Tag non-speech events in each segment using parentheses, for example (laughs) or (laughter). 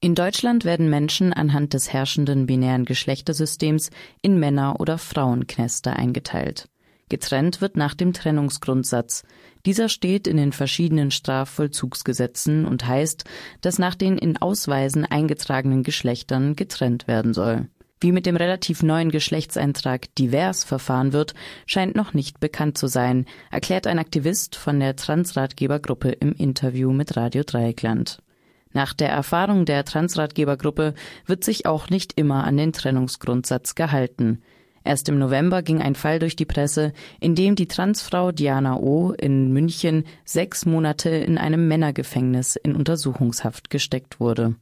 In Deutschland werden Menschen anhand des herrschenden binären Geschlechtersystems in Männer- oder Frauenknäste eingeteilt. Getrennt wird nach dem Trennungsgrundsatz. Dieser steht in den verschiedenen Strafvollzugsgesetzen und heißt, dass nach den in Ausweisen eingetragenen Geschlechtern getrennt werden soll. Wie mit dem relativ neuen Geschlechtseintrag divers verfahren wird, scheint noch nicht bekannt zu sein, erklärt ein Aktivist von der Transratgebergruppe im Interview mit Radio Dreieckland. Nach der Erfahrung der Transratgebergruppe wird sich auch nicht immer an den Trennungsgrundsatz gehalten. Erst im November ging ein Fall durch die Presse, in dem die Transfrau Diana O. in München sechs Monate in einem Männergefängnis in Untersuchungshaft gesteckt wurde.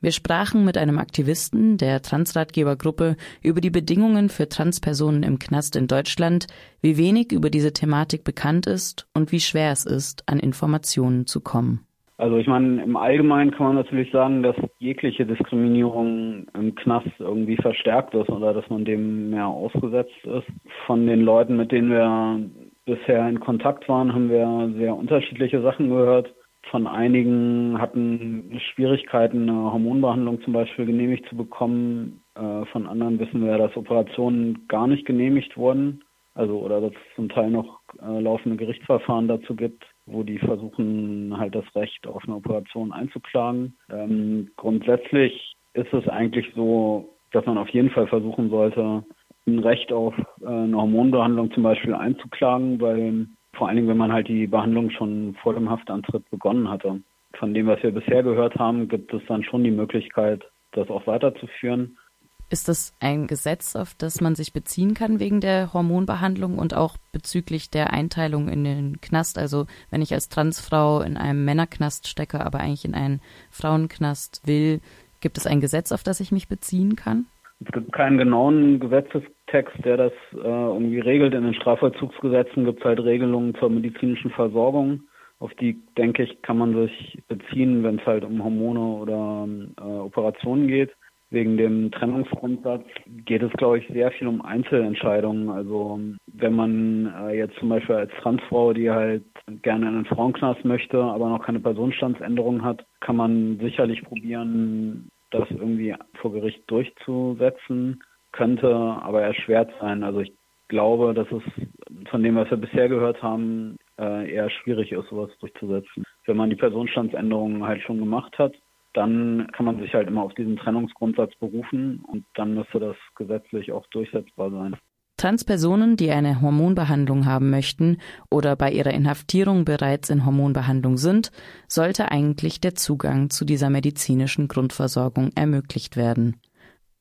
Wir sprachen mit einem Aktivisten der Transratgebergruppe über die Bedingungen für Transpersonen im Knast in Deutschland, wie wenig über diese Thematik bekannt ist und wie schwer es ist, an Informationen zu kommen. Also ich meine, im Allgemeinen kann man natürlich sagen, dass jegliche Diskriminierung im Knast irgendwie verstärkt ist oder dass man dem mehr ausgesetzt ist. Von den Leuten, mit denen wir bisher in Kontakt waren, haben wir sehr unterschiedliche Sachen gehört. Von einigen hatten Schwierigkeiten, eine Hormonbehandlung zum Beispiel genehmigt zu bekommen. Äh, von anderen wissen wir, dass Operationen gar nicht genehmigt wurden. Also oder dass es zum Teil noch äh, laufende Gerichtsverfahren dazu gibt wo die versuchen, halt das Recht auf eine Operation einzuklagen. Ähm, grundsätzlich ist es eigentlich so, dass man auf jeden Fall versuchen sollte, ein Recht auf äh, eine Hormonbehandlung zum Beispiel einzuklagen, weil vor allen Dingen, wenn man halt die Behandlung schon vor dem Haftantritt begonnen hatte. Von dem, was wir bisher gehört haben, gibt es dann schon die Möglichkeit, das auch weiterzuführen. Ist das ein Gesetz, auf das man sich beziehen kann wegen der Hormonbehandlung und auch bezüglich der Einteilung in den Knast? Also wenn ich als Transfrau in einem Männerknast stecke, aber eigentlich in einen Frauenknast will, gibt es ein Gesetz, auf das ich mich beziehen kann? Es gibt keinen genauen Gesetzestext, der das äh, irgendwie regelt. In den Strafvollzugsgesetzen gibt es halt Regelungen zur medizinischen Versorgung. Auf die, denke ich, kann man sich beziehen, wenn es halt um Hormone oder äh, Operationen geht wegen dem Trennungsgrundsatz geht es, glaube ich, sehr viel um Einzelentscheidungen. Also wenn man äh, jetzt zum Beispiel als Transfrau, die halt gerne in einen Frauenknast möchte, aber noch keine Personenstandsänderung hat, kann man sicherlich probieren, das irgendwie vor Gericht durchzusetzen. Könnte aber erschwert sein. Also ich glaube, dass es von dem, was wir bisher gehört haben, äh, eher schwierig ist, sowas durchzusetzen. Wenn man die Personenstandsänderungen halt schon gemacht hat, dann kann man sich halt immer auf diesen Trennungsgrundsatz berufen und dann müsste das gesetzlich auch durchsetzbar sein. Transpersonen, die eine Hormonbehandlung haben möchten oder bei ihrer Inhaftierung bereits in Hormonbehandlung sind, sollte eigentlich der Zugang zu dieser medizinischen Grundversorgung ermöglicht werden.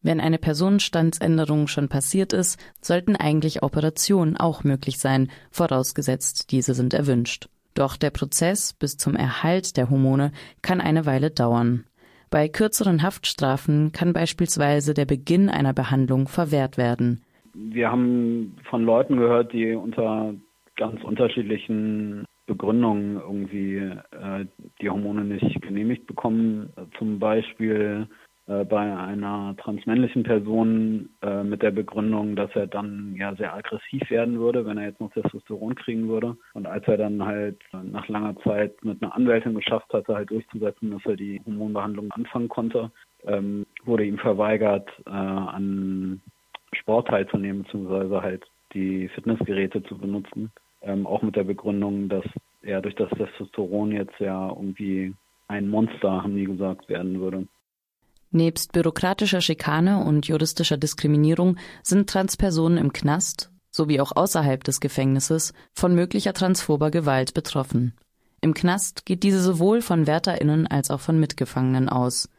Wenn eine Personenstandsänderung schon passiert ist, sollten eigentlich Operationen auch möglich sein, vorausgesetzt diese sind erwünscht. Doch der Prozess bis zum Erhalt der Hormone kann eine Weile dauern. Bei kürzeren Haftstrafen kann beispielsweise der Beginn einer Behandlung verwehrt werden. Wir haben von Leuten gehört, die unter ganz unterschiedlichen Begründungen irgendwie äh, die Hormone nicht genehmigt bekommen. Zum Beispiel bei einer transmännlichen Person äh, mit der Begründung, dass er dann ja sehr aggressiv werden würde, wenn er jetzt noch Testosteron kriegen würde. Und als er dann halt nach langer Zeit mit einer Anwältin geschafft hatte, halt durchzusetzen, dass er die Hormonbehandlung anfangen konnte, ähm, wurde ihm verweigert, äh, an Sport teilzunehmen, beziehungsweise halt die Fitnessgeräte zu benutzen. Ähm, auch mit der Begründung, dass er durch das Testosteron jetzt ja irgendwie ein Monster, haben die gesagt, werden würde. Nebst bürokratischer Schikane und juristischer Diskriminierung sind Transpersonen im Knast sowie auch außerhalb des Gefängnisses von möglicher transphober Gewalt betroffen. Im Knast geht diese sowohl von WärterInnen als auch von Mitgefangenen aus.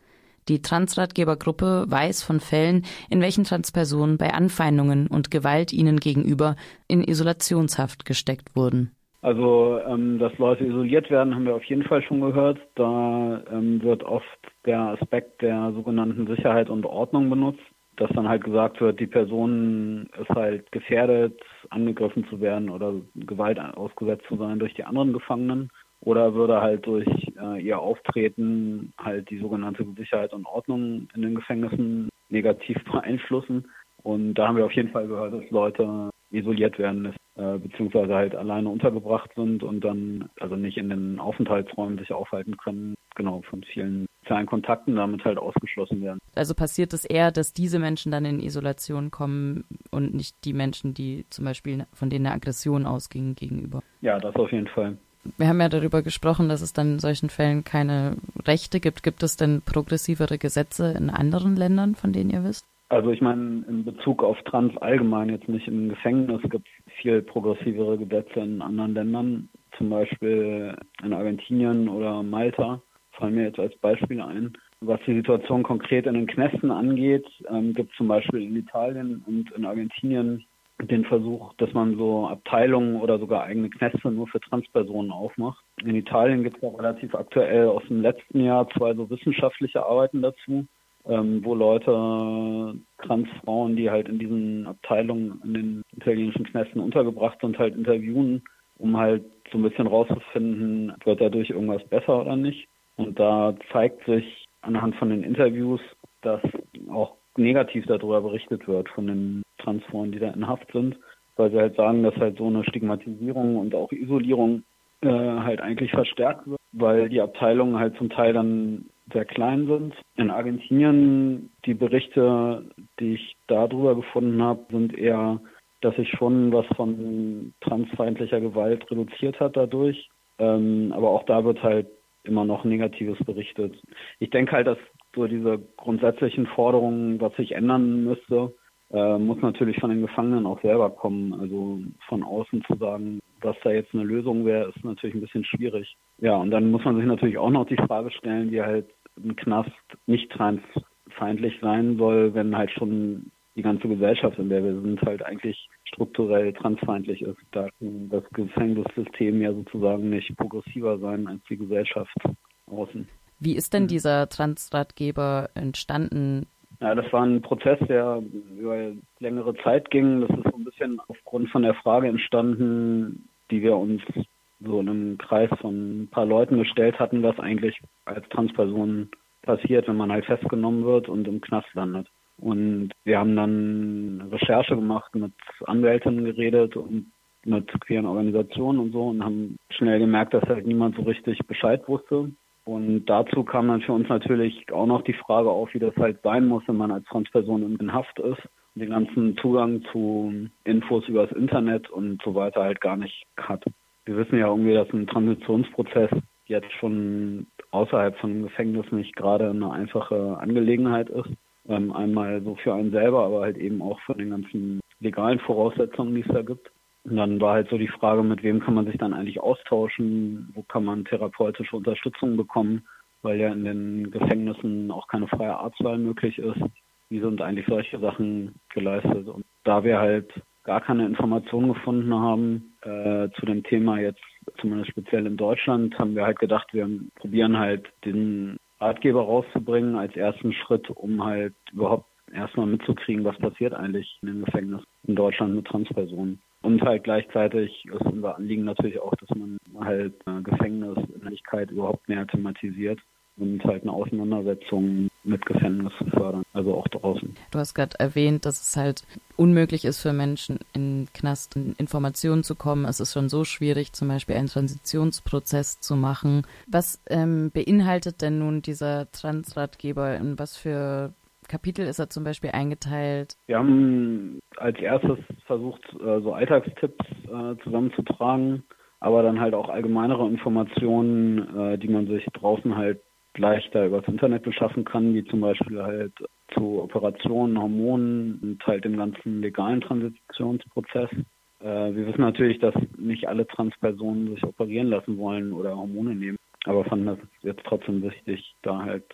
Die Transratgebergruppe weiß von Fällen, in welchen Transpersonen bei Anfeindungen und Gewalt ihnen gegenüber in Isolationshaft gesteckt wurden. Also, ähm, dass Leute isoliert werden, haben wir auf jeden Fall schon gehört. Da ähm, wird oft der Aspekt der sogenannten Sicherheit und Ordnung benutzt, dass dann halt gesagt wird, die Person ist halt gefährdet, angegriffen zu werden oder Gewalt ausgesetzt zu sein durch die anderen Gefangenen oder würde halt durch äh, ihr Auftreten halt die sogenannte Sicherheit und Ordnung in den Gefängnissen negativ (laughs) beeinflussen. Und da haben wir auf jeden Fall gehört, dass Leute isoliert werden, äh, beziehungsweise halt alleine untergebracht sind und dann also nicht in den Aufenthaltsräumen sich aufhalten können. Genau, von vielen sozialen Kontakten damit halt ausgeschlossen werden. Also passiert es eher, dass diese Menschen dann in Isolation kommen und nicht die Menschen, die zum Beispiel von denen eine Aggression ausging gegenüber? Ja, das auf jeden Fall. Wir haben ja darüber gesprochen, dass es dann in solchen Fällen keine Rechte gibt. Gibt es denn progressivere Gesetze in anderen Ländern, von denen ihr wisst? Also ich meine, in Bezug auf Trans allgemein, jetzt nicht im Gefängnis, gibt es viel progressivere Gesetze in anderen Ländern, zum Beispiel in Argentinien oder Malta, fallen mir jetzt als Beispiel ein. Was die Situation konkret in den Knästen angeht, ähm, gibt es zum Beispiel in Italien und in Argentinien den Versuch, dass man so Abteilungen oder sogar eigene Knäste nur für Transpersonen aufmacht. In Italien gibt es auch relativ aktuell aus dem letzten Jahr zwei so wissenschaftliche Arbeiten dazu, ähm, wo Leute, Transfrauen, die halt in diesen Abteilungen in den italienischen Knästen untergebracht sind, halt interviewen, um halt so ein bisschen rauszufinden, wird dadurch irgendwas besser oder nicht. Und da zeigt sich anhand von den Interviews, dass auch negativ darüber berichtet wird von den Transfrauen, die da in Haft sind, weil sie halt sagen, dass halt so eine Stigmatisierung und auch Isolierung äh, halt eigentlich verstärkt wird, weil die Abteilungen halt zum Teil dann sehr klein sind. In Argentinien, die Berichte, die ich darüber gefunden habe, sind eher, dass sich schon was von transfeindlicher Gewalt reduziert hat dadurch. Ähm, aber auch da wird halt immer noch Negatives berichtet. Ich denke halt, dass so diese grundsätzlichen Forderungen, was sich ändern müsste, äh, muss natürlich von den Gefangenen auch selber kommen. Also von außen zu sagen, was da jetzt eine Lösung wäre, ist natürlich ein bisschen schwierig. Ja, und dann muss man sich natürlich auch noch die Frage stellen, die halt ein Knast nicht transfeindlich sein soll, wenn halt schon die ganze Gesellschaft, in der wir sind, halt eigentlich strukturell transfeindlich ist. Da kann das Gefängnissystem ja sozusagen nicht progressiver sein als die Gesellschaft außen. Wie ist denn dieser Transratgeber entstanden? Ja, das war ein Prozess, der über längere Zeit ging. Das ist so ein bisschen aufgrund von der Frage entstanden, die wir uns so in einem Kreis von ein paar Leuten gestellt hatten, was eigentlich als Transperson passiert, wenn man halt festgenommen wird und im Knast landet. Und wir haben dann Recherche gemacht, mit Anwältinnen geredet und mit queeren Organisationen und so und haben schnell gemerkt, dass halt niemand so richtig Bescheid wusste. Und dazu kam dann für uns natürlich auch noch die Frage auf, wie das halt sein muss, wenn man als Transperson in Haft ist den ganzen Zugang zu Infos über das Internet und so weiter halt gar nicht hat. Wir wissen ja irgendwie, dass ein Transitionsprozess jetzt schon außerhalb von Gefängnis nicht gerade eine einfache Angelegenheit ist. Ähm, einmal so für einen selber, aber halt eben auch von den ganzen legalen Voraussetzungen, die es da gibt. Und dann war halt so die Frage, mit wem kann man sich dann eigentlich austauschen, wo kann man therapeutische Unterstützung bekommen, weil ja in den Gefängnissen auch keine freie Arztwahl möglich ist. Wie sind eigentlich solche Sachen geleistet? Und da wir halt gar keine Informationen gefunden haben äh, zu dem Thema jetzt, zumindest speziell in Deutschland, haben wir halt gedacht, wir probieren halt den Ratgeber rauszubringen als ersten Schritt, um halt überhaupt erstmal mitzukriegen, was passiert eigentlich in den Gefängnissen in Deutschland mit Transpersonen. Und halt gleichzeitig ist unser Anliegen natürlich auch, dass man halt äh, Gefängnisinhaltigkeit überhaupt mehr thematisiert und halt eine Auseinandersetzung mit Gefängnis zu fördern, also auch draußen. Du hast gerade erwähnt, dass es halt unmöglich ist für Menschen in Knast in Informationen zu kommen. Es ist schon so schwierig, zum Beispiel einen Transitionsprozess zu machen. Was ähm, beinhaltet denn nun dieser Transratgeber? In was für Kapitel ist er zum Beispiel eingeteilt? Wir haben als erstes versucht, äh, so Alltagstipps äh, zusammenzutragen, aber dann halt auch allgemeinere Informationen, äh, die man sich draußen halt leichter übers Internet beschaffen kann, wie zum Beispiel halt zu Operationen, Hormonen und halt dem ganzen legalen Transitionsprozess. wir wissen natürlich, dass nicht alle Transpersonen sich operieren lassen wollen oder Hormone nehmen, aber fanden das jetzt trotzdem wichtig, da halt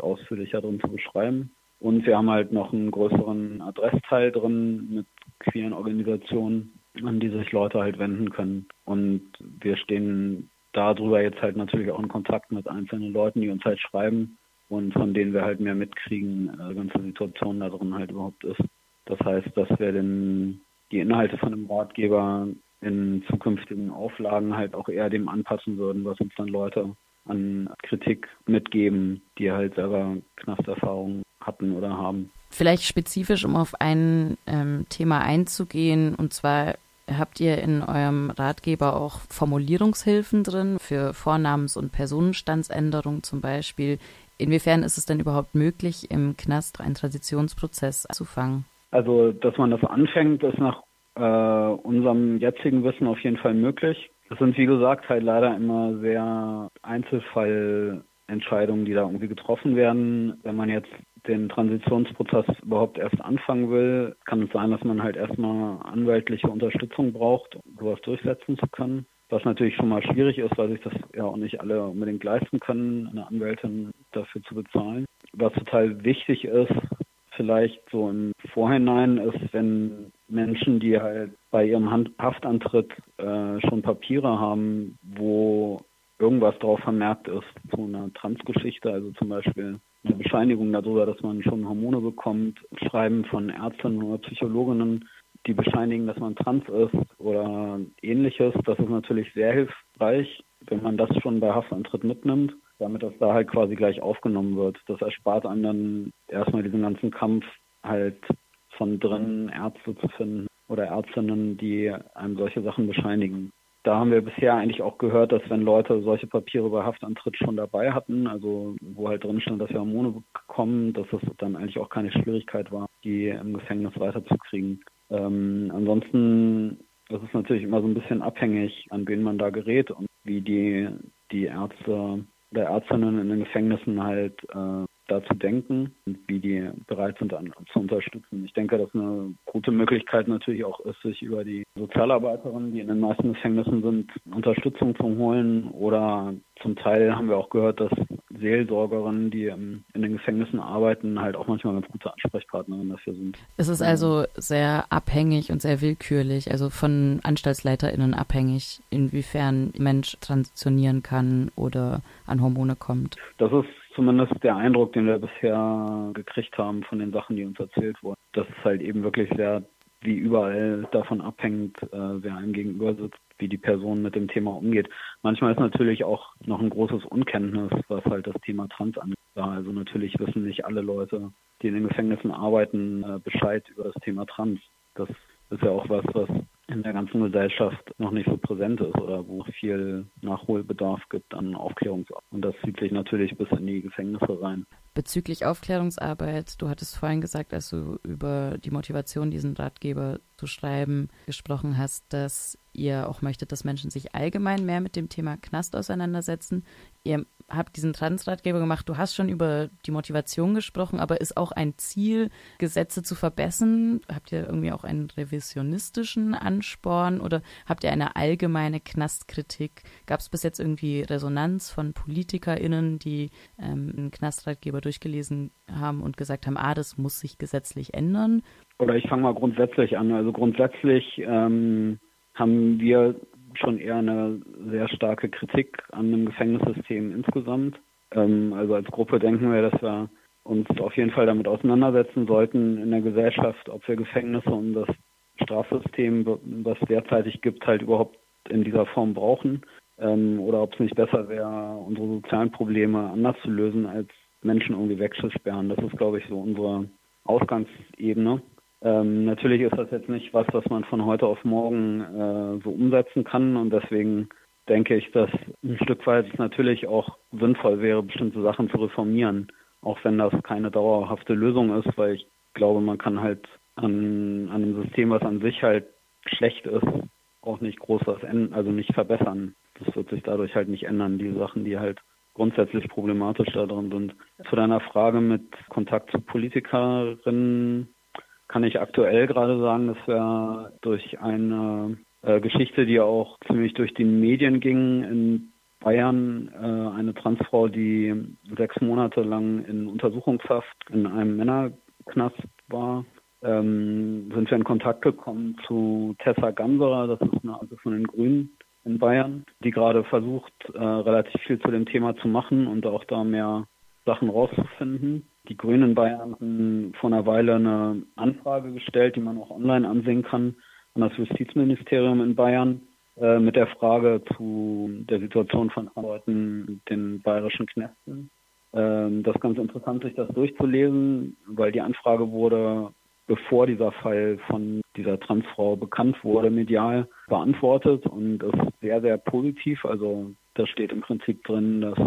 ausführlicher drin zu beschreiben. Und wir haben halt noch einen größeren Adressteil drin mit queeren Organisationen, an die sich Leute halt wenden können. Und wir stehen darüber jetzt halt natürlich auch in Kontakt mit einzelnen Leuten, die uns halt schreiben und von denen wir halt mehr mitkriegen, äh, ganze Situation da drin halt überhaupt ist. Das heißt, dass wir den, die Inhalte von einem Ratgeber in zukünftigen Auflagen halt auch eher dem anpassen würden, was uns dann Leute an Kritik mitgeben, die halt selber Knasterfahrungen hatten oder haben. Vielleicht spezifisch, um auf ein ähm, Thema einzugehen, und zwar habt ihr in eurem Ratgeber auch Formulierungshilfen drin für Vornamens- und Personenstandsänderung zum Beispiel Inwiefern ist es denn überhaupt möglich, im Knast einen Transitionsprozess zu fangen? Also, dass man das anfängt, ist nach äh, unserem jetzigen Wissen auf jeden Fall möglich. Das sind, wie gesagt, halt leider immer sehr Einzelfallentscheidungen, die da irgendwie getroffen werden. Wenn man jetzt den Transitionsprozess überhaupt erst anfangen will, kann es sein, dass man halt erstmal anwaltliche Unterstützung braucht, um sowas durchsetzen zu können. Was natürlich schon mal schwierig ist, weil sich das ja auch nicht alle unbedingt leisten können, eine Anwältin dafür zu bezahlen. Was total wichtig ist, vielleicht so im Vorhinein ist, wenn Menschen, die halt bei ihrem Haftantritt äh, schon Papiere haben, wo irgendwas drauf vermerkt ist, so eine Transgeschichte, also zum Beispiel eine Bescheinigung darüber, dass man schon Hormone bekommt, Schreiben von Ärztinnen oder Psychologinnen, die bescheinigen, dass man trans ist oder ähnliches. Das ist natürlich sehr hilfreich, wenn man das schon bei Haftantritt mitnimmt, damit das da halt quasi gleich aufgenommen wird. Das erspart einem dann erstmal diesen ganzen Kampf halt von drinnen Ärzte zu finden oder Ärztinnen, die einem solche Sachen bescheinigen. Da haben wir bisher eigentlich auch gehört, dass wenn Leute solche Papiere bei Haftantritt schon dabei hatten, also wo halt drin stand, dass wir Hormone bekommen, dass es dann eigentlich auch keine Schwierigkeit war, die im Gefängnis weiterzukriegen. Ähm, ansonsten ist es natürlich immer so ein bisschen abhängig, an wen man da gerät und wie die, die Ärzte oder Ärztinnen in den Gefängnissen halt äh, dazu denken und wie die bereit sind an, zu unterstützen. Ich denke, dass eine gute Möglichkeit natürlich auch ist, sich über die Sozialarbeiterinnen, die in den meisten Gefängnissen sind, Unterstützung zu holen oder zum Teil haben wir auch gehört, dass Seelsorgerinnen, die in den Gefängnissen arbeiten, halt auch manchmal ganz gute Ansprechpartnerinnen dafür sind. Es ist also sehr abhängig und sehr willkürlich, also von AnstaltsleiterInnen abhängig, inwiefern ein Mensch transitionieren kann oder an Hormone kommt. Das ist zumindest der Eindruck, den wir bisher gekriegt haben von den Sachen, die uns erzählt wurden. Das ist halt eben wirklich sehr wie überall davon abhängt, äh, wer einem gegenüber sitzt, wie die Person mit dem Thema umgeht. Manchmal ist natürlich auch noch ein großes Unkenntnis, was halt das Thema Trans angeht. Also natürlich wissen nicht alle Leute, die in den Gefängnissen arbeiten, äh, Bescheid über das Thema Trans. Das ist ja auch was, was in der ganzen Gesellschaft noch nicht so präsent ist oder wo viel Nachholbedarf gibt an Aufklärungsarbeit. Und das zieht sich natürlich bis in die Gefängnisse rein. Bezüglich Aufklärungsarbeit, du hattest vorhin gesagt, als du über die Motivation, diesen Ratgeber zu schreiben, gesprochen hast, dass ihr auch möchtet, dass Menschen sich allgemein mehr mit dem Thema Knast auseinandersetzen. Ihr habt diesen Transratgeber gemacht. Du hast schon über die Motivation gesprochen, aber ist auch ein Ziel, Gesetze zu verbessern? Habt ihr irgendwie auch einen revisionistischen Ansporn oder habt ihr eine allgemeine Knastkritik? Gab es bis jetzt irgendwie Resonanz von PolitikerInnen, die ähm, einen Knastratgeber durchgelesen haben und gesagt haben, ah, das muss sich gesetzlich ändern? Oder ich fange mal grundsätzlich an. Also grundsätzlich ähm, haben wir schon eher eine sehr starke Kritik an dem Gefängnissystem insgesamt. Ähm, also als Gruppe denken wir, dass wir uns auf jeden Fall damit auseinandersetzen sollten in der Gesellschaft, ob wir Gefängnisse und das Strafsystem, was derzeitig gibt, halt überhaupt in dieser Form brauchen. Ähm, oder ob es nicht besser wäre, unsere sozialen Probleme anders zu lösen, als Menschen irgendwie wegzusperren. Das ist, glaube ich, so unsere Ausgangsebene. Ähm, natürlich ist das jetzt nicht was, was man von heute auf morgen äh, so umsetzen kann und deswegen denke ich, dass ein Stück weit es natürlich auch sinnvoll wäre, bestimmte Sachen zu reformieren, auch wenn das keine dauerhafte Lösung ist, weil ich glaube, man kann halt an, an einem System, was an sich halt schlecht ist, auch nicht groß was ändern, also nicht verbessern. Das wird sich dadurch halt nicht ändern, die Sachen, die halt grundsätzlich problematisch da drin sind. Zu deiner Frage mit Kontakt zu Politikerinnen kann ich aktuell gerade sagen, dass wir durch eine äh, Geschichte, die auch ziemlich durch die Medien ging, in Bayern äh, eine Transfrau, die sechs Monate lang in Untersuchungshaft in einem Männerknast war, ähm, sind wir in Kontakt gekommen zu Tessa Ganserer, das ist eine also von den Grünen in Bayern, die gerade versucht, äh, relativ viel zu dem Thema zu machen und auch da mehr Sachen rauszufinden. Die Grünen in Bayern haben vor einer Weile eine Anfrage gestellt, die man auch online ansehen kann, an das Justizministerium in Bayern äh, mit der Frage zu der Situation von Leuten in den bayerischen Knästen. Ähm, das ist ganz interessant, sich das durchzulesen, weil die Anfrage wurde, bevor dieser Fall von dieser Transfrau bekannt wurde, medial beantwortet und ist sehr, sehr positiv. Also da steht im Prinzip drin, dass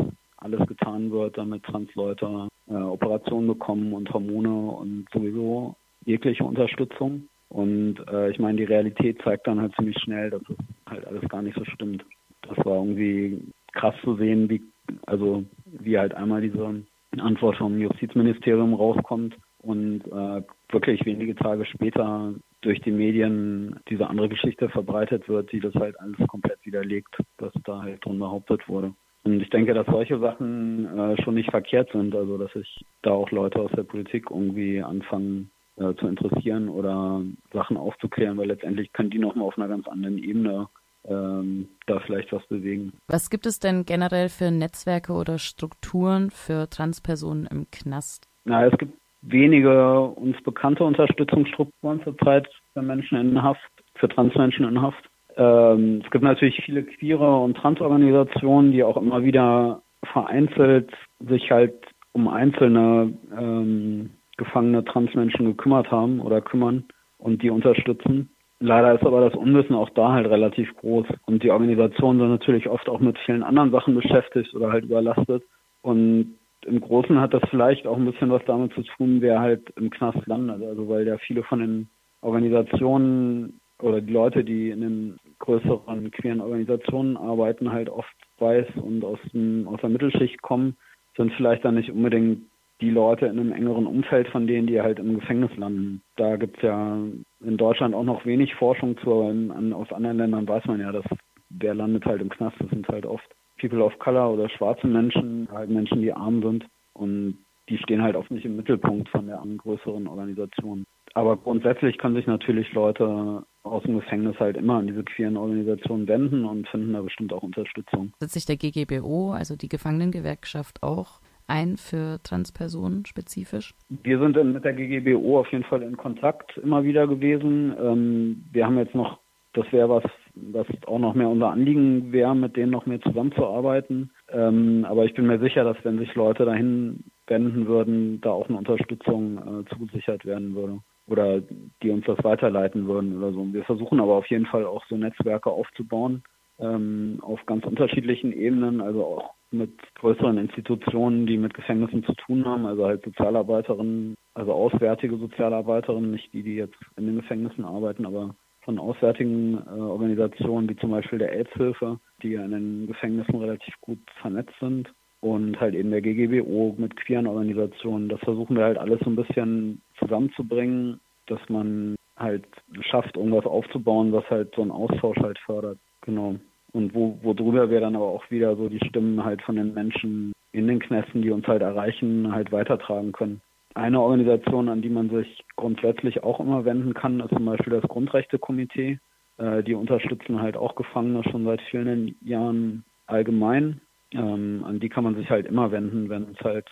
alles getan wird, damit Transleute äh, Operationen bekommen und Hormone und sowieso jegliche Unterstützung. Und äh, ich meine, die Realität zeigt dann halt ziemlich schnell, dass es halt alles gar nicht so stimmt. Das war irgendwie krass zu sehen, wie also wie halt einmal diese Antwort vom Justizministerium rauskommt und äh, wirklich wenige Tage später durch die Medien diese andere Geschichte verbreitet wird, die das halt alles komplett widerlegt, was da halt drin behauptet wurde. Und ich denke, dass solche Sachen äh, schon nicht verkehrt sind, also dass sich da auch Leute aus der Politik irgendwie anfangen äh, zu interessieren oder Sachen aufzuklären, weil letztendlich können die nochmal auf einer ganz anderen Ebene ähm, da vielleicht was bewegen. Was gibt es denn generell für Netzwerke oder Strukturen für Transpersonen im Knast? Na, es gibt wenige uns bekannte Unterstützungsstrukturen zurzeit für Menschen in Haft, für Transmenschen in Haft. Ähm, es gibt natürlich viele queere und Transorganisationen, die auch immer wieder vereinzelt sich halt um einzelne ähm, gefangene Transmenschen gekümmert haben oder kümmern und die unterstützen. Leider ist aber das Unwissen auch da halt relativ groß und die Organisationen sind natürlich oft auch mit vielen anderen Sachen beschäftigt oder halt überlastet und im Großen hat das vielleicht auch ein bisschen was damit zu tun, wer halt im Knast landet. Also weil ja viele von den Organisationen oder die Leute, die in den größeren queeren Organisationen arbeiten, halt oft weiß und aus, dem, aus der Mittelschicht kommen, sind vielleicht dann nicht unbedingt die Leute in einem engeren Umfeld von denen, die halt im Gefängnis landen. Da gibt es ja in Deutschland auch noch wenig Forschung zu, in, an, aus anderen Ländern weiß man ja, dass der landet halt im Knast. Das sind halt oft People of Color oder schwarze Menschen, halt Menschen, die arm sind und die stehen halt oft nicht im Mittelpunkt von der größeren Organisation. Aber grundsätzlich können sich natürlich Leute aus dem Gefängnis halt immer an diese queeren Organisationen wenden und finden da bestimmt auch Unterstützung. Setzt sich der GGBO, also die Gefangenengewerkschaft, auch ein für Transpersonen spezifisch? Wir sind mit der GGBO auf jeden Fall in Kontakt immer wieder gewesen. Ähm, wir haben jetzt noch, das wäre was, was auch noch mehr unser Anliegen wäre, mit denen noch mehr zusammenzuarbeiten. Ähm, aber ich bin mir sicher, dass wenn sich Leute dahin wenden würden, da auch eine Unterstützung äh, zugesichert werden würde oder die uns das weiterleiten würden oder so. Wir versuchen aber auf jeden Fall auch so Netzwerke aufzubauen ähm, auf ganz unterschiedlichen Ebenen, also auch mit größeren Institutionen, die mit Gefängnissen zu tun haben, also halt Sozialarbeiterinnen, also auswärtige Sozialarbeiterinnen, nicht die, die jetzt in den Gefängnissen arbeiten, aber von auswärtigen äh, Organisationen wie zum Beispiel der AIDS-Hilfe, die ja in den Gefängnissen relativ gut vernetzt sind und halt eben der GGBO mit queeren Organisationen. Das versuchen wir halt alles so ein bisschen zusammenzubringen, dass man halt schafft, irgendwas aufzubauen, was halt so einen Austausch halt fördert. Genau. Und wo, worüber wir dann aber auch wieder so die Stimmen halt von den Menschen in den Knästen, die uns halt erreichen, halt weitertragen können. Eine Organisation, an die man sich grundsätzlich auch immer wenden kann, ist zum Beispiel das Grundrechtekomitee. Äh, die unterstützen halt auch Gefangene schon seit vielen Jahren allgemein. Ähm, an die kann man sich halt immer wenden, wenn es halt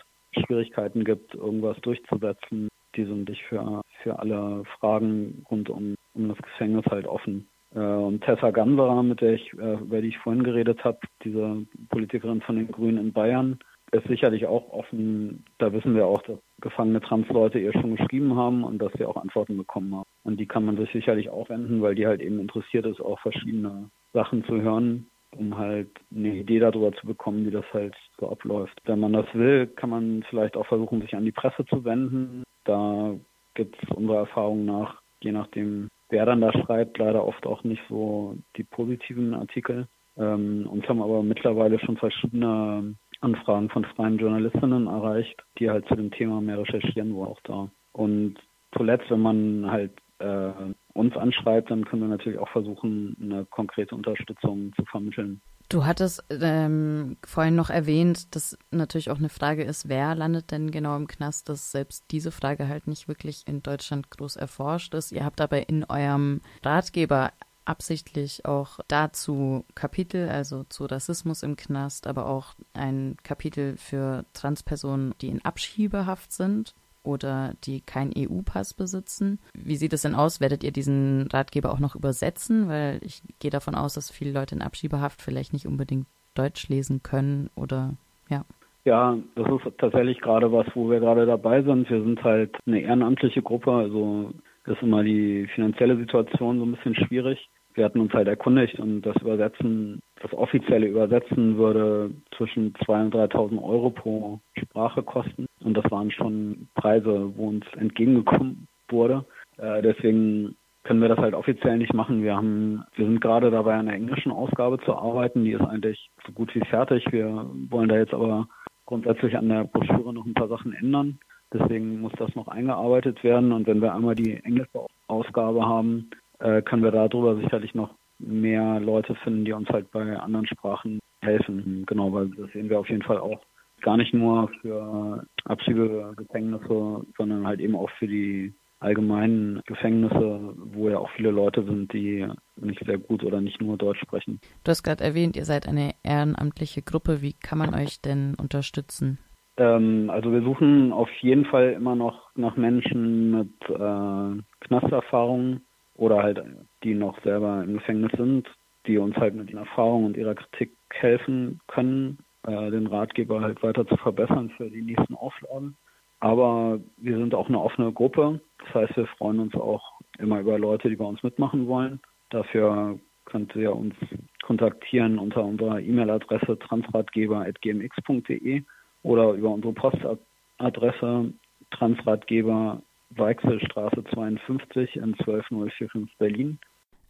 Schwierigkeiten gibt, irgendwas durchzusetzen. Die sind nicht für, für alle Fragen rund um, um das Gefängnis halt offen. Äh, und Tessa Ganserer, mit der ich, äh, über die ich vorhin geredet habe, diese Politikerin von den Grünen in Bayern, ist sicherlich auch offen. Da wissen wir auch, dass gefangene Transleute ihr schon geschrieben haben und dass sie auch Antworten bekommen haben. Und die kann man sich sicherlich auch wenden, weil die halt eben interessiert ist, auch verschiedene Sachen zu hören, um halt eine Idee darüber zu bekommen, wie das halt so abläuft. Wenn man das will, kann man vielleicht auch versuchen, sich an die Presse zu wenden. Da gibt es unserer Erfahrung nach, je nachdem, wer dann da schreibt, leider oft auch nicht so die positiven Artikel. Ähm, uns haben aber mittlerweile schon verschiedene Anfragen von freien Journalistinnen erreicht, die halt zu dem Thema mehr recherchieren, wo auch da. Und zuletzt, wenn man halt äh, uns anschreibt, dann können wir natürlich auch versuchen, eine konkrete Unterstützung zu vermitteln. Du hattest ähm, vorhin noch erwähnt, dass natürlich auch eine Frage ist, wer landet denn genau im Knast, dass selbst diese Frage halt nicht wirklich in Deutschland groß erforscht ist. Ihr habt dabei in eurem Ratgeber absichtlich auch dazu Kapitel, also zu Rassismus im Knast, aber auch ein Kapitel für Transpersonen, die in Abschiebehaft sind oder die keinen EU-Pass besitzen. Wie sieht es denn aus? Werdet ihr diesen Ratgeber auch noch übersetzen? Weil ich gehe davon aus, dass viele Leute in Abschiebehaft vielleicht nicht unbedingt Deutsch lesen können oder ja. Ja, das ist tatsächlich gerade was, wo wir gerade dabei sind. Wir sind halt eine ehrenamtliche Gruppe, also ist immer die finanzielle Situation so ein bisschen schwierig. Wir hatten uns halt erkundigt und das Übersetzen das offizielle Übersetzen würde zwischen 2.000 und 3.000 Euro pro Sprache kosten. Und das waren schon Preise, wo uns entgegengekommen wurde. Äh, deswegen können wir das halt offiziell nicht machen. Wir haben, wir sind gerade dabei, an der englischen Ausgabe zu arbeiten. Die ist eigentlich so gut wie fertig. Wir wollen da jetzt aber grundsätzlich an der Broschüre noch ein paar Sachen ändern. Deswegen muss das noch eingearbeitet werden. Und wenn wir einmal die englische Ausgabe haben, äh, können wir darüber sicherlich noch mehr Leute finden, die uns halt bei anderen Sprachen helfen. Genau, weil das sehen wir auf jeden Fall auch gar nicht nur für Abschiebegefängnisse, sondern halt eben auch für die allgemeinen Gefängnisse, wo ja auch viele Leute sind, die nicht sehr gut oder nicht nur Deutsch sprechen. Du hast gerade erwähnt, ihr seid eine ehrenamtliche Gruppe. Wie kann man euch denn unterstützen? Ähm, also wir suchen auf jeden Fall immer noch nach Menschen mit äh, Knasterfahrungen oder halt die noch selber im Gefängnis sind, die uns halt mit ihrer Erfahrung und ihrer Kritik helfen können, äh, den Ratgeber halt weiter zu verbessern für die nächsten Auflagen. Aber wir sind auch eine offene Gruppe. Das heißt, wir freuen uns auch immer über Leute, die bei uns mitmachen wollen. Dafür könnt ihr uns kontaktieren unter unserer E-Mail-Adresse transratgeber.gmx.de oder über unsere Postadresse Transratgeber Weichselstraße 52 in 12045 Berlin.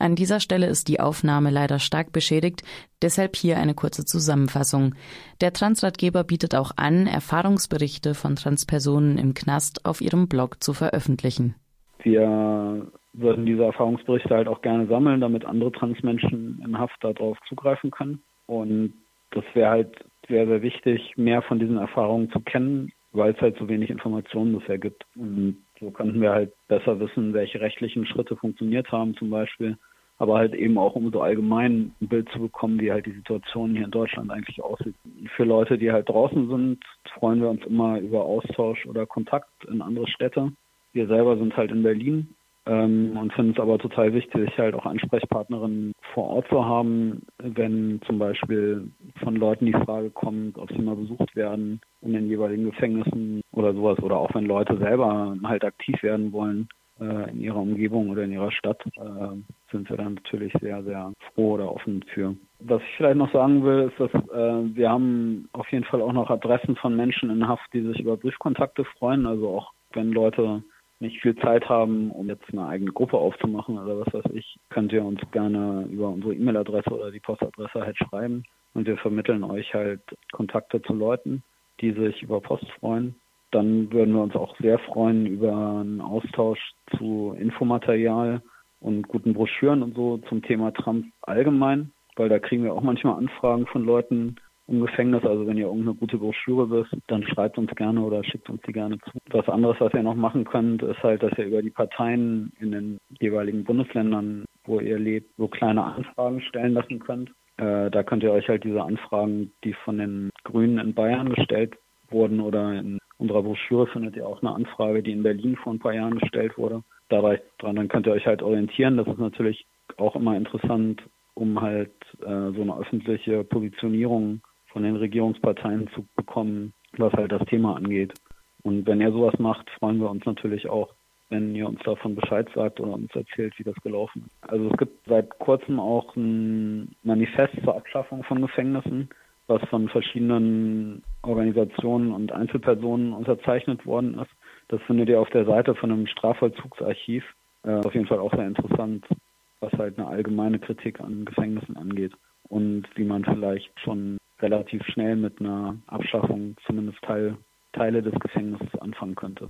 An dieser Stelle ist die Aufnahme leider stark beschädigt, deshalb hier eine kurze Zusammenfassung. Der Transratgeber bietet auch an, Erfahrungsberichte von Transpersonen im Knast auf ihrem Blog zu veröffentlichen. Wir würden diese Erfahrungsberichte halt auch gerne sammeln, damit andere Transmenschen in Haft darauf zugreifen können. Und das wäre halt sehr, sehr wichtig, mehr von diesen Erfahrungen zu kennen, weil es halt so wenig Informationen bisher gibt. Und so könnten wir halt besser wissen, welche rechtlichen Schritte funktioniert haben zum Beispiel aber halt eben auch um so allgemein ein Bild zu bekommen, wie halt die Situation hier in Deutschland eigentlich aussieht. Für Leute, die halt draußen sind, freuen wir uns immer über Austausch oder Kontakt in andere Städte. Wir selber sind halt in Berlin ähm, und finden es aber total wichtig, halt auch Ansprechpartnerinnen vor Ort zu haben, wenn zum Beispiel von Leuten die Frage kommt, ob sie mal besucht werden in den jeweiligen Gefängnissen oder sowas oder auch wenn Leute selber halt aktiv werden wollen äh, in ihrer Umgebung oder in ihrer Stadt, äh, sind wir dann natürlich sehr, sehr froh oder offen für. Was ich vielleicht noch sagen will, ist, dass äh, wir haben auf jeden Fall auch noch Adressen von Menschen in Haft, die sich über Briefkontakte freuen. Also auch wenn Leute nicht viel Zeit haben, um jetzt eine eigene Gruppe aufzumachen oder was weiß ich, könnt ihr uns gerne über unsere E-Mail-Adresse oder die Postadresse halt schreiben und wir vermitteln euch halt Kontakte zu Leuten, die sich über Post freuen. Dann würden wir uns auch sehr freuen über einen Austausch zu Infomaterial und guten Broschüren und so zum Thema Trump allgemein, weil da kriegen wir auch manchmal Anfragen von Leuten im Gefängnis. Also wenn ihr irgendeine gute Broschüre wisst, dann schreibt uns gerne oder schickt uns die gerne zu. Was anderes, was ihr noch machen könnt, ist halt, dass ihr über die Parteien in den jeweiligen Bundesländern, wo ihr lebt, so kleine Anfragen stellen lassen könnt. Äh, da könnt ihr euch halt diese Anfragen, die von den Grünen in Bayern gestellt wurden oder in unserer Broschüre findet ihr auch eine Anfrage, die in Berlin vor ein paar Jahren gestellt wurde. Da reicht dran, dann könnt ihr euch halt orientieren. Das ist natürlich auch immer interessant, um halt äh, so eine öffentliche Positionierung von den Regierungsparteien zu bekommen, was halt das Thema angeht. Und wenn ihr sowas macht, freuen wir uns natürlich auch, wenn ihr uns davon Bescheid sagt oder uns erzählt, wie das gelaufen ist. Also es gibt seit kurzem auch ein Manifest zur Abschaffung von Gefängnissen was von verschiedenen Organisationen und Einzelpersonen unterzeichnet worden ist. Das findet ihr auf der Seite von einem Strafvollzugsarchiv. Äh, auf jeden Fall auch sehr interessant, was halt eine allgemeine Kritik an Gefängnissen angeht und wie man vielleicht schon relativ schnell mit einer Abschaffung zumindest Teil, Teile des Gefängnisses anfangen könnte.